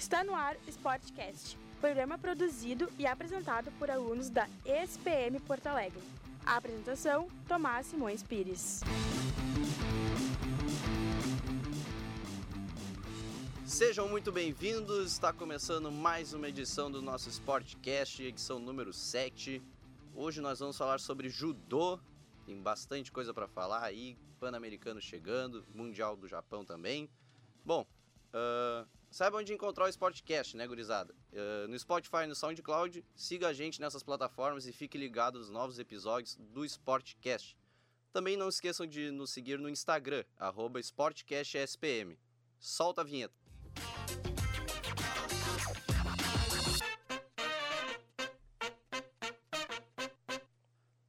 Está no ar Sportcast, programa produzido e apresentado por alunos da ESPM Porto Alegre. A apresentação, Tomás Simões Pires. Sejam muito bem-vindos, está começando mais uma edição do nosso Sportcast, edição número 7. Hoje nós vamos falar sobre judô, tem bastante coisa para falar aí, Pan-Americano chegando, Mundial do Japão também. Bom, uh, saiba onde encontrar o Sportcast, né, gurizada? Uh, no Spotify, no SoundCloud, siga a gente nessas plataformas e fique ligado nos novos episódios do Sportcast. Também não esqueçam de nos seguir no Instagram, arroba SportcastSPM. Solta a vinheta.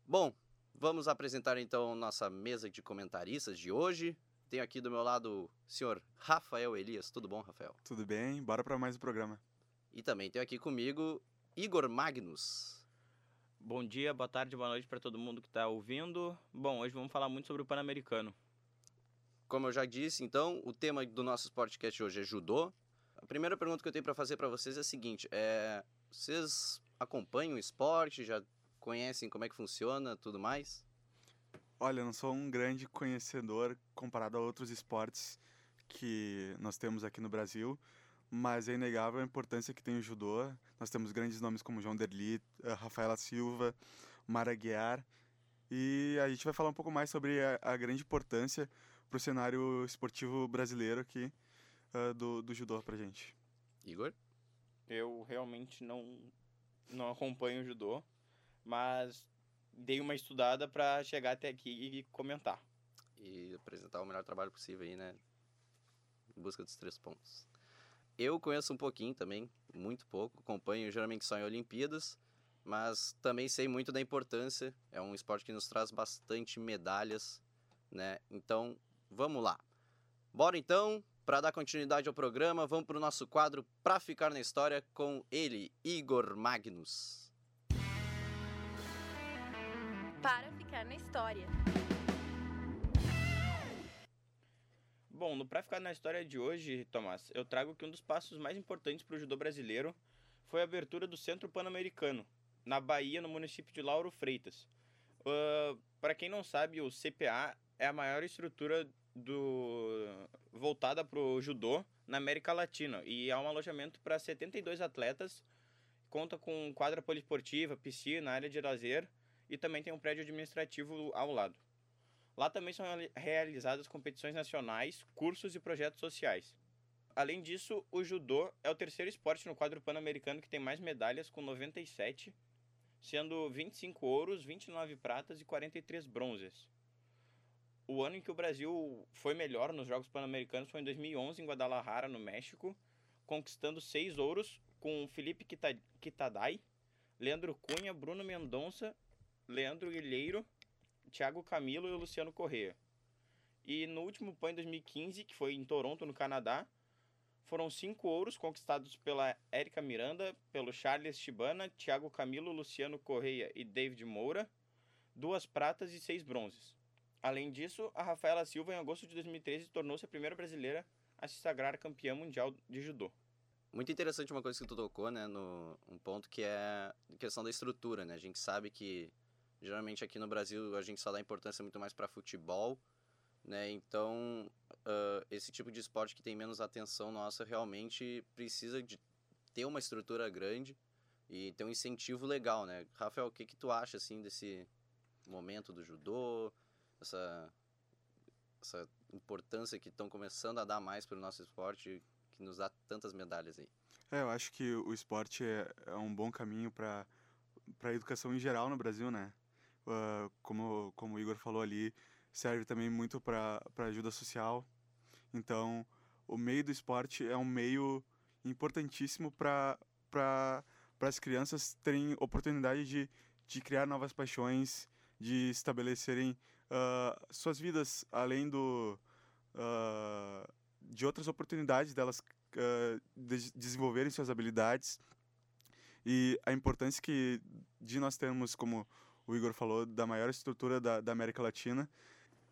Bom, vamos apresentar então nossa mesa de comentaristas de hoje. Tenho aqui do meu lado o senhor Rafael Elias. Tudo bom, Rafael? Tudo bem, bora para mais um programa. E também tenho aqui comigo Igor Magnus. Bom dia, boa tarde, boa noite para todo mundo que está ouvindo. Bom, hoje vamos falar muito sobre o Pan-Americano. Como eu já disse, então, o tema do nosso podcast hoje é judô. A primeira pergunta que eu tenho para fazer para vocês é a seguinte: é, vocês acompanham o esporte? Já conhecem como é que funciona, tudo mais? Olha, eu não sou um grande conhecedor comparado a outros esportes que nós temos aqui no Brasil, mas é inegável a importância que tem o judô. Nós temos grandes nomes como João Derli, eh, Rafaela Silva, Mara Guiar, e a gente vai falar um pouco mais sobre a, a grande importância para o cenário esportivo brasileiro aqui uh, do, do judô para gente. Igor? Eu realmente não, não acompanho o judô, mas dei uma estudada para chegar até aqui e comentar. E apresentar o melhor trabalho possível aí, né? Em busca dos três pontos. Eu conheço um pouquinho também, muito pouco. Acompanho geralmente só em Olimpíadas, mas também sei muito da importância. É um esporte que nos traz bastante medalhas, né? Então, vamos lá. Bora então, para dar continuidade ao programa, vamos para o nosso quadro Pra Ficar na História com ele, Igor Magnus para ficar na história. Bom, no Pra Ficar na História de hoje, Tomás, eu trago que um dos passos mais importantes para o judô brasileiro foi a abertura do Centro Pan-Americano, na Bahia, no município de Lauro Freitas. Uh, para quem não sabe, o CPA é a maior estrutura do voltada para o judô na América Latina e é um alojamento para 72 atletas, conta com quadra poliesportiva, piscina, área de lazer, e também tem um prédio administrativo ao lado. Lá também são realizadas competições nacionais, cursos e projetos sociais. Além disso, o judô é o terceiro esporte no quadro pan-americano que tem mais medalhas, com 97, sendo 25 ouros, 29 pratas e 43 bronzes. O ano em que o Brasil foi melhor nos Jogos Pan-Americanos foi em 2011, em Guadalajara, no México, conquistando seis ouros com Felipe Kitadai, Leandro Cunha, Bruno Mendonça Leandro Guilheiro, Thiago Camilo e o Luciano Corrêa. E no último PAN em 2015, que foi em Toronto, no Canadá, foram cinco ouros conquistados pela Érica Miranda, pelo Charles Chibana, Thiago Camilo, Luciano Correia e David Moura, duas pratas e seis bronzes. Além disso, a Rafaela Silva, em agosto de 2013, tornou-se a primeira brasileira a se sagrar campeã mundial de judô. Muito interessante uma coisa que tu tocou, né, no um ponto que é a questão da estrutura, né? A gente sabe que Geralmente aqui no Brasil a gente só dá importância muito mais para futebol, né? Então uh, esse tipo de esporte que tem menos atenção nossa realmente precisa de ter uma estrutura grande e ter um incentivo legal, né? Rafael, o que que tu acha assim desse momento do judô, essa essa importância que estão começando a dar mais para o nosso esporte que nos dá tantas medalhas aí? É, eu acho que o esporte é, é um bom caminho para para a educação em geral no Brasil, né? Uh, como, como o Igor falou ali, serve também muito para ajuda social. Então, o meio do esporte é um meio importantíssimo para as crianças terem oportunidade de, de criar novas paixões, de estabelecerem uh, suas vidas além do, uh, de outras oportunidades delas uh, de desenvolverem suas habilidades e a importância que de nós termos como o Igor falou, da maior estrutura da, da América Latina.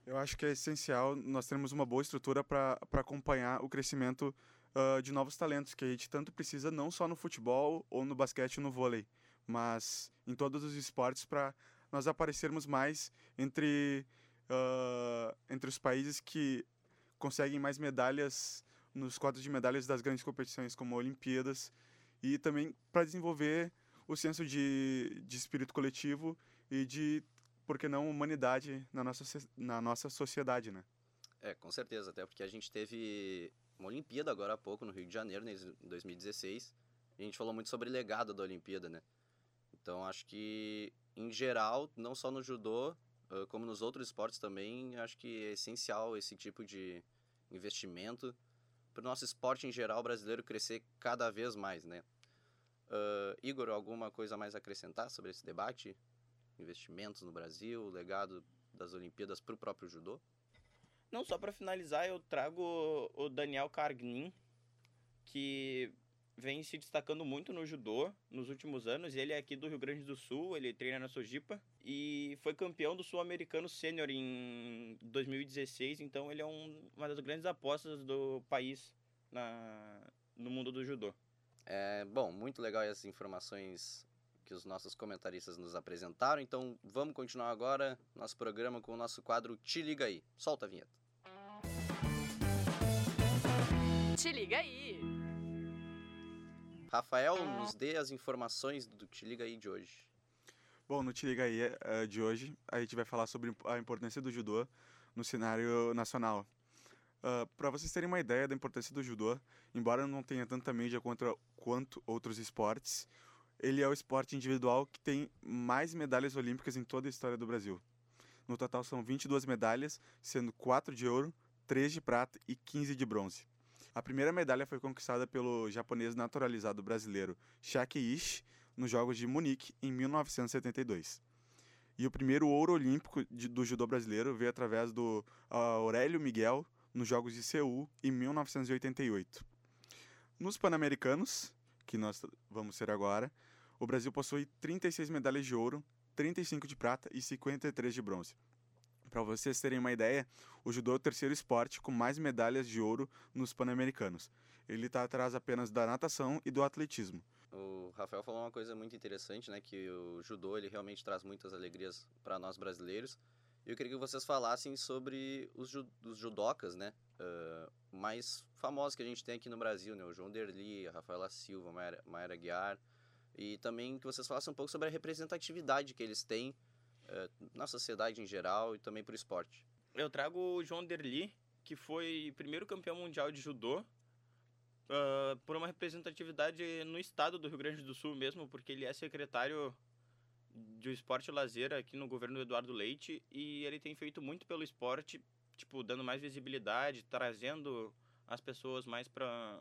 Eu acho que é essencial nós termos uma boa estrutura para acompanhar o crescimento uh, de novos talentos que a gente tanto precisa não só no futebol ou no basquete ou no vôlei, mas em todos os esportes para nós aparecermos mais entre uh, entre os países que conseguem mais medalhas nos quadros de medalhas das grandes competições como Olimpíadas e também para desenvolver o senso de, de espírito coletivo e de por que não humanidade na nossa na nossa sociedade, né? É, com certeza, até porque a gente teve uma Olimpíada agora há pouco no Rio de Janeiro, em 2016. E a gente falou muito sobre legado da Olimpíada, né? Então acho que, em geral, não só no judô, como nos outros esportes também, acho que é essencial esse tipo de investimento para o nosso esporte em geral brasileiro crescer cada vez mais, né? Uh, Igor, alguma coisa mais a acrescentar sobre esse debate? Investimentos no Brasil, legado das Olimpíadas para o próprio judô? Não, só para finalizar, eu trago o Daniel Cargnin, que vem se destacando muito no judô nos últimos anos. Ele é aqui do Rio Grande do Sul, ele treina na Sojipa e foi campeão do Sul-Americano Sênior em 2016. Então ele é um, uma das grandes apostas do país na, no mundo do judô. É, bom, muito legal essas informações que os nossos comentaristas nos apresentaram. Então vamos continuar agora nosso programa com o nosso quadro Te Liga Aí. Solta a vinheta. Te liga aí. Rafael, nos dê as informações do Te Liga aí de hoje. Bom, no Te Liga aí uh, de hoje, a gente vai falar sobre a importância do judô no cenário nacional. Uh, Para vocês terem uma ideia da importância do judô, embora não tenha tanta mídia contra, quanto outros esportes, ele é o esporte individual que tem mais medalhas olímpicas em toda a história do Brasil. No total são 22 medalhas, sendo 4 de ouro, 3 de prata e 15 de bronze. A primeira medalha foi conquistada pelo japonês naturalizado brasileiro Shaki Ishi nos Jogos de Munique em 1972. E o primeiro ouro olímpico de, do judô brasileiro veio através do uh, Aurélio Miguel nos Jogos de Seul em 1988. Nos Pan-Americanos, que nós vamos ser agora, o Brasil possui 36 medalhas de ouro, 35 de prata e 53 de bronze. Para vocês terem uma ideia, o judô é o terceiro esporte com mais medalhas de ouro nos Pan-Americanos. Ele está atrás apenas da natação e do atletismo. O Rafael falou uma coisa muito interessante, né? Que o judô ele realmente traz muitas alegrias para nós brasileiros. Eu queria que vocês falassem sobre os, ju os judocas, né? Uh, mais famosos que a gente tem aqui no Brasil, né? O João Derli, a Rafaela Silva, Mayra, Mayra Guiar. E também que vocês falassem um pouco sobre a representatividade que eles têm uh, na sociedade em geral e também para o esporte. Eu trago o João Derli, que foi primeiro campeão mundial de judô, uh, por uma representatividade no estado do Rio Grande do Sul mesmo, porque ele é secretário de esporte e lazer aqui no governo do Eduardo Leite e ele tem feito muito pelo esporte, tipo, dando mais visibilidade, trazendo as pessoas mais para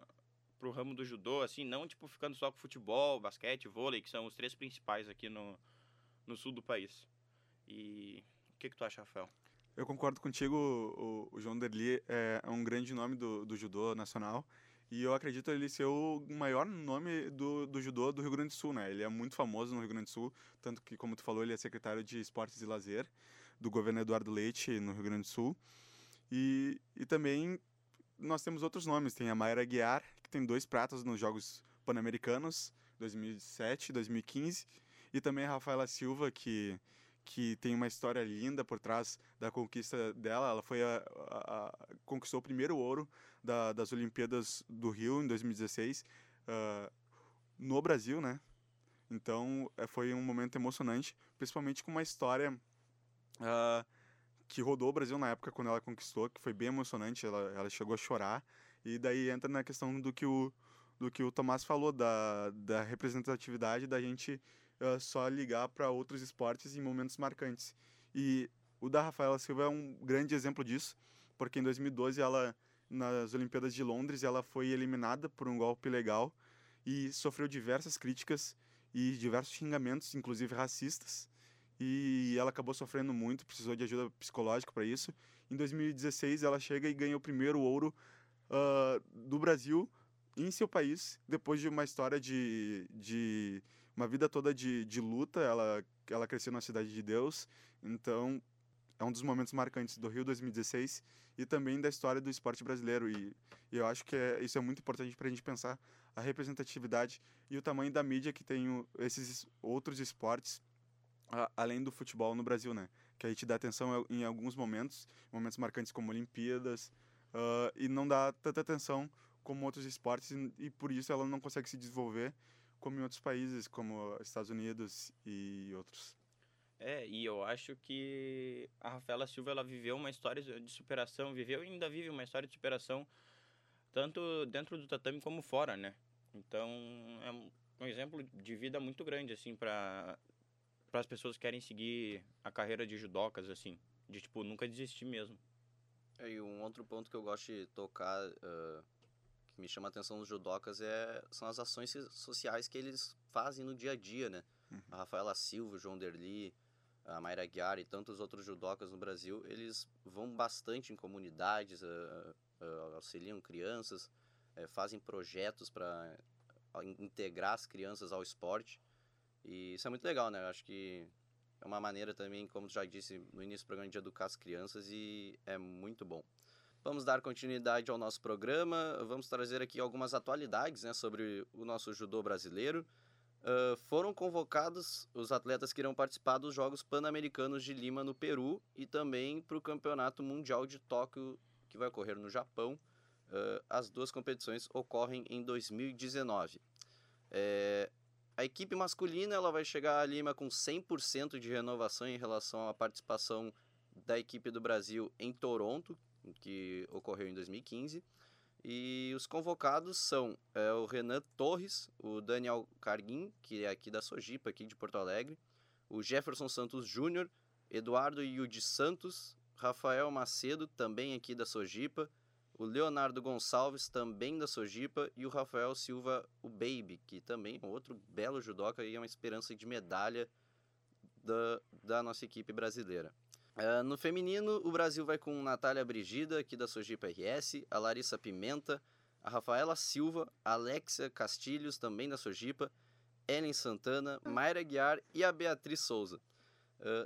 pro ramo do judô, assim, não tipo ficando só com futebol, basquete, vôlei, que são os três principais aqui no, no sul do país. E o que, que tu acha, Rafael? Eu concordo contigo, o, o João Derli é, é um grande nome do, do judô nacional e eu acredito ele ser o maior nome do, do judô do Rio Grande do Sul, né? Ele é muito famoso no Rio Grande do Sul, tanto que, como tu falou, ele é secretário de Esportes e Lazer do governo Eduardo Leite no Rio Grande do Sul. E, e também nós temos outros nomes, tem a Mayra Guiar, que tem dois pratas nos Jogos Pan-Americanos, 2007 e 2015, e também a Rafaela Silva, que que tem uma história linda por trás da conquista dela. Ela foi a, a, a conquistou o primeiro ouro da, das Olimpíadas do Rio em 2016 uh, no Brasil, né? Então é, foi um momento emocionante, principalmente com uma história uh, que rodou o Brasil na época quando ela conquistou, que foi bem emocionante. Ela, ela chegou a chorar e daí entra na questão do que o do que o Tomás falou da, da representatividade da gente uh, só ligar para outros esportes em momentos marcantes. E o da Rafaela Silva é um grande exemplo disso, porque em 2012 ela nas Olimpíadas de Londres ela foi eliminada por um golpe legal e sofreu diversas críticas e diversos xingamentos, inclusive racistas. E ela acabou sofrendo muito, precisou de ajuda psicológica para isso. Em 2016 ela chega e ganha o primeiro ouro uh, do Brasil em seu país, depois de uma história de, de uma vida toda de, de luta, ela, ela cresceu na Cidade de Deus, então é um dos momentos marcantes do Rio 2016 e também da história do esporte brasileiro. E, e eu acho que é, isso é muito importante para a gente pensar a representatividade e o tamanho da mídia que tem o, esses outros esportes além do futebol no Brasil, né? Que a gente dá atenção em alguns momentos, momentos marcantes como Olimpíadas, uh, e não dá tanta atenção como outros esportes e, e por isso ela não consegue se desenvolver como em outros países, como Estados Unidos e outros. É, e eu acho que a Rafaela Silva ela viveu uma história de superação, viveu e ainda vive uma história de superação tanto dentro do tatame como fora, né? Então, é um exemplo de vida muito grande assim para para as pessoas que querem seguir a carreira de judocas assim, de tipo nunca desistir mesmo. É, e um outro ponto que eu gosto de tocar uh, que me chama a atenção dos judocas é são as ações sociais que eles fazem no dia a dia, né? Uhum. A Rafaela Silva, o João Derli, a Mayra Guiar e tantos outros judocas no Brasil, eles vão bastante em comunidades, uh, uh, auxiliam crianças, uh, fazem projetos para integrar as crianças ao esporte. E isso é muito legal, né? Eu acho que é uma maneira também, como já disse no início do programa, de educar as crianças e é muito bom. Vamos dar continuidade ao nosso programa, vamos trazer aqui algumas atualidades né, sobre o nosso judô brasileiro. Uh, foram convocados os atletas que irão participar dos Jogos Pan-Americanos de Lima, no Peru, e também para o Campeonato Mundial de Tóquio, que vai ocorrer no Japão. Uh, as duas competições ocorrem em 2019. É, a equipe masculina ela vai chegar a Lima com 100% de renovação em relação à participação da equipe do Brasil em Toronto, que ocorreu em 2015. E os convocados são é, o Renan Torres, o Daniel Carguin, que é aqui da Sojipa, aqui de Porto Alegre, o Jefferson Santos Júnior, Eduardo Yudi Santos, Rafael Macedo, também aqui da Sojipa, o Leonardo Gonçalves, também da Sojipa, e o Rafael Silva, o Baby, que também é outro belo judoca e é uma esperança de medalha da, da nossa equipe brasileira. Uh, no feminino, o Brasil vai com Natália Brigida, aqui da Sojipa RS, a Larissa Pimenta, a Rafaela Silva, a Alexia Castilhos, também da Sojipa, Ellen Santana, Mayra Guiar e a Beatriz Souza.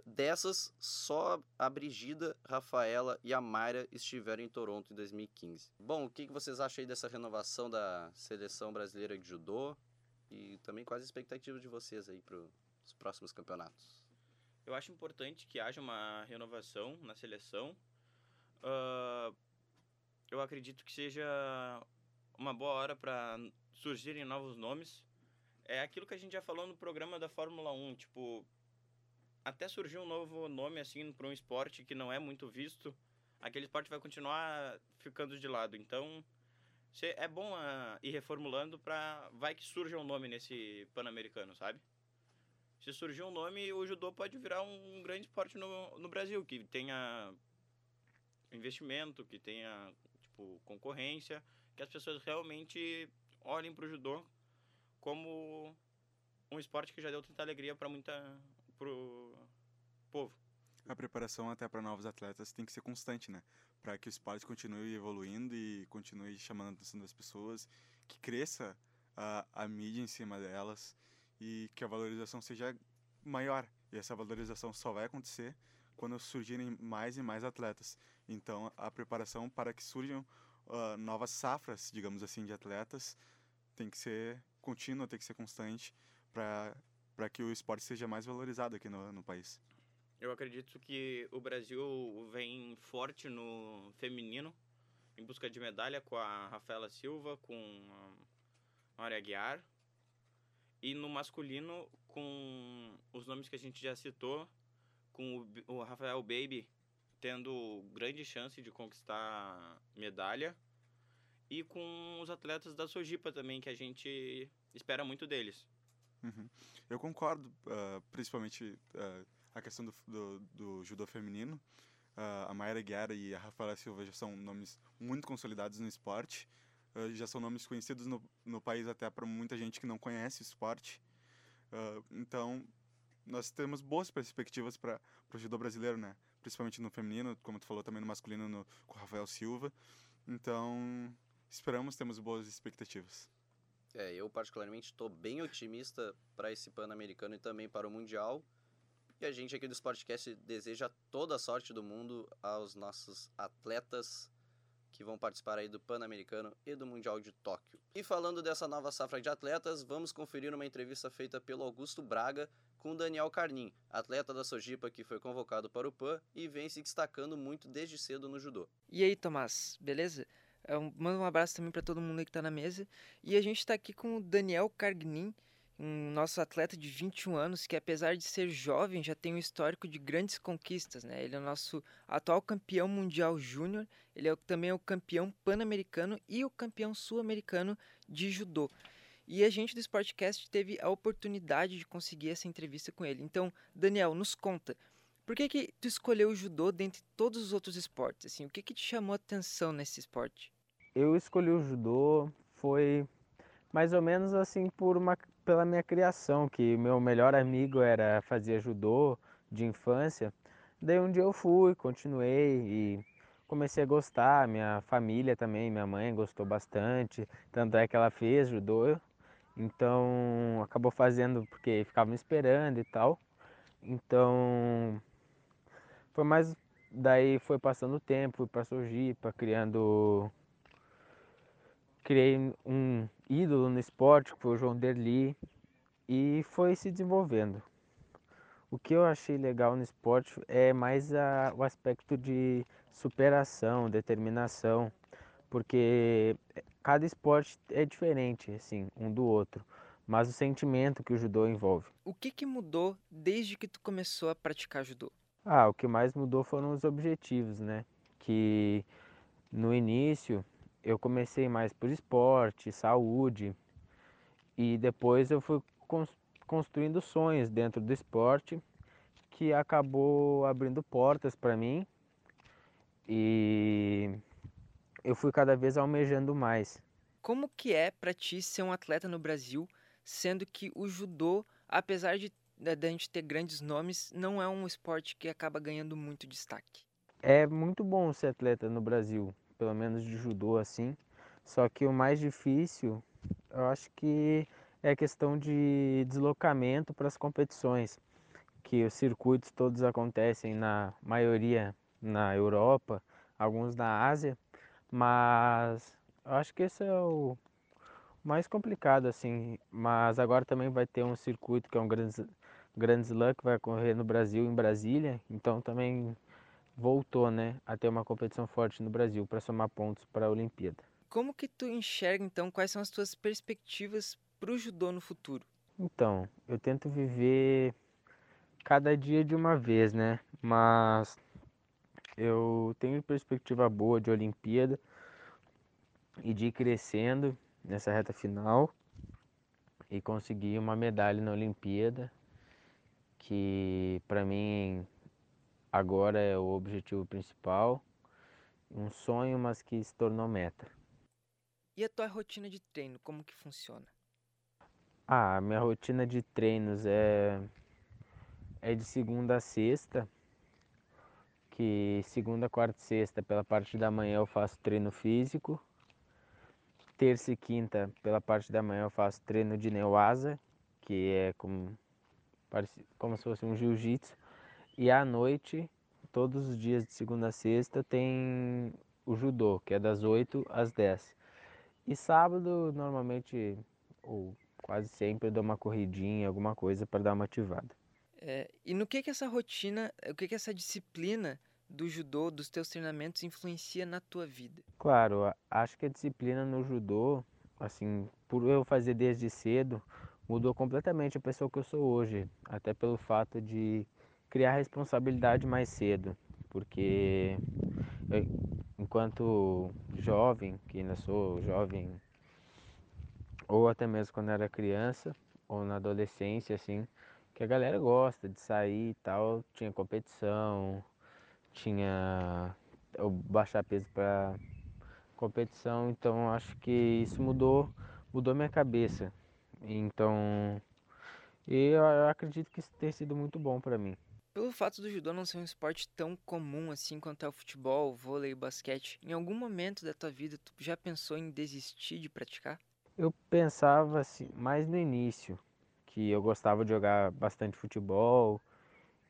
Dessas, só a Brigida, Rafaela e a Mayra estiveram em Toronto em 2015. Bom, o que, que vocês acham aí dessa renovação da seleção brasileira de judô? E também quais as expectativas de vocês aí para os próximos campeonatos? Eu acho importante que haja uma renovação na seleção. Uh, eu acredito que seja uma boa hora para surgirem novos nomes. É aquilo que a gente já falou no programa da Fórmula 1, tipo, até surgir um novo nome assim para um esporte que não é muito visto, aquele esporte vai continuar ficando de lado. Então, é bom uh, ir reformulando para vai que surja um nome nesse Pan-Americano, sabe? se surgir um nome, o judô pode virar um grande esporte no, no Brasil, que tenha investimento, que tenha tipo concorrência, que as pessoas realmente olhem para o judô como um esporte que já deu tanta alegria para muita pro povo. A preparação até para novos atletas tem que ser constante, né? Para que o esporte continue evoluindo e continue chamando a atenção das pessoas, que cresça a, a mídia em cima delas e que a valorização seja maior. E essa valorização só vai acontecer quando surgirem mais e mais atletas. Então, a preparação para que surjam uh, novas safras, digamos assim, de atletas tem que ser contínua, tem que ser constante para que o esporte seja mais valorizado aqui no, no país. Eu acredito que o Brasil vem forte no feminino, em busca de medalha com a Rafaela Silva, com a Maria Guiar, e no masculino, com os nomes que a gente já citou, com o Rafael Baby tendo grande chance de conquistar medalha. E com os atletas da Sojipa também, que a gente espera muito deles. Uhum. Eu concordo, uh, principalmente uh, a questão do, do, do judô feminino. Uh, a Mayra Guerra e a Rafaela Silva já são nomes muito consolidados no esporte. Já são nomes conhecidos no, no país até para muita gente que não conhece o esporte. Então, nós temos boas perspectivas para o judô brasileiro, né? Principalmente no feminino, como tu falou também no masculino, no, com o Rafael Silva. Então, esperamos, temos boas expectativas. É, eu particularmente estou bem otimista para esse Pan-Americano e também para o Mundial. E a gente aqui do Sportcast deseja toda a sorte do mundo aos nossos atletas que vão participar aí do Pan-Americano e do Mundial de Tóquio. E falando dessa nova safra de atletas, vamos conferir uma entrevista feita pelo Augusto Braga com Daniel Carnim, atleta da Sojipa que foi convocado para o PAN e vem se destacando muito desde cedo no judô. E aí, Tomás, beleza? Eu mando um abraço também para todo mundo que está na mesa. E a gente está aqui com o Daniel Cargnin, um nosso atleta de 21 anos que apesar de ser jovem já tem um histórico de grandes conquistas, né? Ele é o nosso atual campeão mundial júnior, ele é também é o campeão pan-americano e o campeão sul-americano de judô. E a gente do Sportcast teve a oportunidade de conseguir essa entrevista com ele. Então, Daniel, nos conta, por que que tu escolheu o judô dentre todos os outros esportes? Assim, o que que te chamou a atenção nesse esporte? Eu escolhi o judô foi mais ou menos assim por uma pela minha criação, que meu melhor amigo era fazia judô de infância. Daí um dia eu fui, continuei e comecei a gostar. Minha família também, minha mãe gostou bastante, tanto é que ela fez judô. Então acabou fazendo porque ficava me esperando e tal. Então foi mais daí foi passando o tempo, para Sojipa, criando criei um ídolo no esporte, que foi o João Derli, e foi se desenvolvendo. O que eu achei legal no esporte é mais a, o aspecto de superação, determinação, porque cada esporte é diferente, assim, um do outro, mas o sentimento que o judô envolve. O que, que mudou desde que tu começou a praticar judô? Ah, o que mais mudou foram os objetivos, né? Que no início eu comecei mais por esporte, saúde, e depois eu fui construindo sonhos dentro do esporte que acabou abrindo portas para mim e eu fui cada vez almejando mais. Como que é para ti ser um atleta no Brasil, sendo que o judô, apesar de da gente ter grandes nomes, não é um esporte que acaba ganhando muito destaque? É muito bom ser atleta no Brasil, pelo menos de judô assim. Só que o mais difícil, eu acho que é a questão de deslocamento para as competições, que os circuitos todos acontecem na maioria na Europa, alguns na Ásia, mas eu acho que esse é o mais complicado assim, mas agora também vai ter um circuito que é um grande grande slam que vai ocorrer no Brasil, em Brasília, então também voltou, né, a ter uma competição forte no Brasil para somar pontos para a Olimpíada. Como que tu enxerga então quais são as tuas perspectivas para o judô no futuro? Então, eu tento viver cada dia de uma vez, né? Mas eu tenho perspectiva boa de Olimpíada e de ir crescendo nessa reta final e conseguir uma medalha na Olimpíada, que para mim agora é o objetivo principal, um sonho, mas que se tornou meta. E a tua rotina de treino, como que funciona? Ah, minha rotina de treinos é é de segunda a sexta, que segunda, quarta e sexta pela parte da manhã eu faço treino físico. Terça e quinta pela parte da manhã eu faço treino de neoasa, que é como, como se fosse um jiu-jitsu. E à noite, todos os dias de segunda a sexta, tem o judô, que é das 8 às 10. E sábado, normalmente, ou quase sempre, eu dou uma corridinha, alguma coisa para dar uma ativada. É, e no que que essa rotina, o que que essa disciplina do judô, dos teus treinamentos influencia na tua vida? Claro, acho que a disciplina no judô, assim, por eu fazer desde cedo, mudou completamente a pessoa que eu sou hoje, até pelo fato de criar responsabilidade mais cedo, porque eu, enquanto jovem, que ainda sou jovem, ou até mesmo quando era criança, ou na adolescência, assim, que a galera gosta de sair e tal, tinha competição, tinha eu baixar peso para competição, então acho que isso mudou, mudou minha cabeça. Então, eu, acredito que isso tem sido muito bom para mim. Pelo fato do judô não ser um esporte tão comum assim quanto é o futebol, vôlei e basquete, em algum momento da tua vida tu já pensou em desistir de praticar? Eu pensava assim, mais no início, que eu gostava de jogar bastante futebol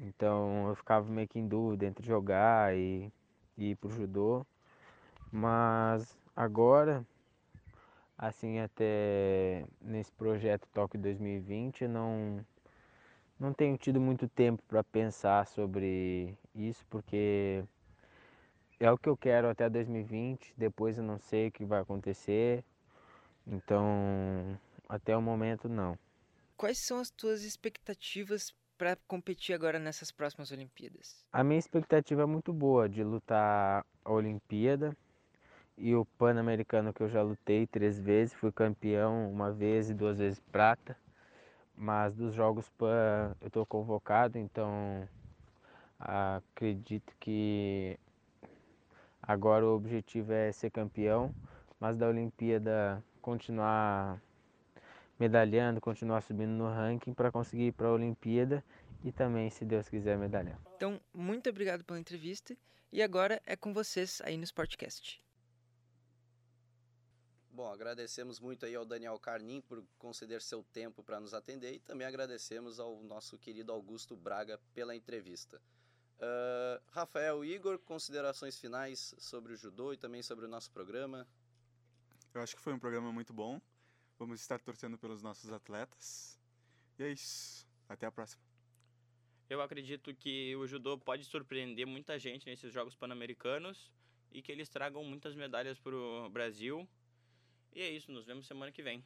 Então eu ficava meio que em dúvida entre jogar e, e ir pro judô. Mas agora, assim, até nesse projeto Tóquio 2020, não, não tenho tido muito tempo para pensar sobre isso, porque é o que eu quero até 2020, depois eu não sei o que vai acontecer. Então, até o momento não. Quais são as tuas expectativas para competir agora nessas próximas Olimpíadas? A minha expectativa é muito boa de lutar a Olimpíada e o Pan-Americano que eu já lutei três vezes, fui campeão uma vez e duas vezes prata. Mas dos Jogos Pan eu estou convocado, então acredito que agora o objetivo é ser campeão, mas da Olimpíada continuar medalhando, continuar subindo no ranking para conseguir ir para a Olimpíada e também, se Deus quiser, medalhar. Então, muito obrigado pela entrevista e agora é com vocês aí no Sportcast. Bom, agradecemos muito aí ao Daniel Carnim por conceder seu tempo para nos atender e também agradecemos ao nosso querido Augusto Braga pela entrevista. Uh, Rafael Igor, considerações finais sobre o judô e também sobre o nosso programa? Eu acho que foi um programa muito bom. Vamos estar torcendo pelos nossos atletas. E é isso. Até a próxima. Eu acredito que o judô pode surpreender muita gente nesses Jogos Pan-Americanos e que eles tragam muitas medalhas para o Brasil. E é isso, nos vemos semana que vem.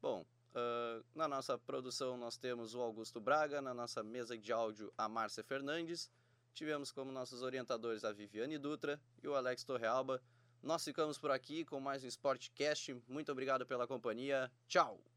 Bom, uh, na nossa produção nós temos o Augusto Braga, na nossa mesa de áudio a Márcia Fernandes, tivemos como nossos orientadores a Viviane Dutra e o Alex Torrealba. Nós ficamos por aqui com mais um Sportcast. Muito obrigado pela companhia. Tchau!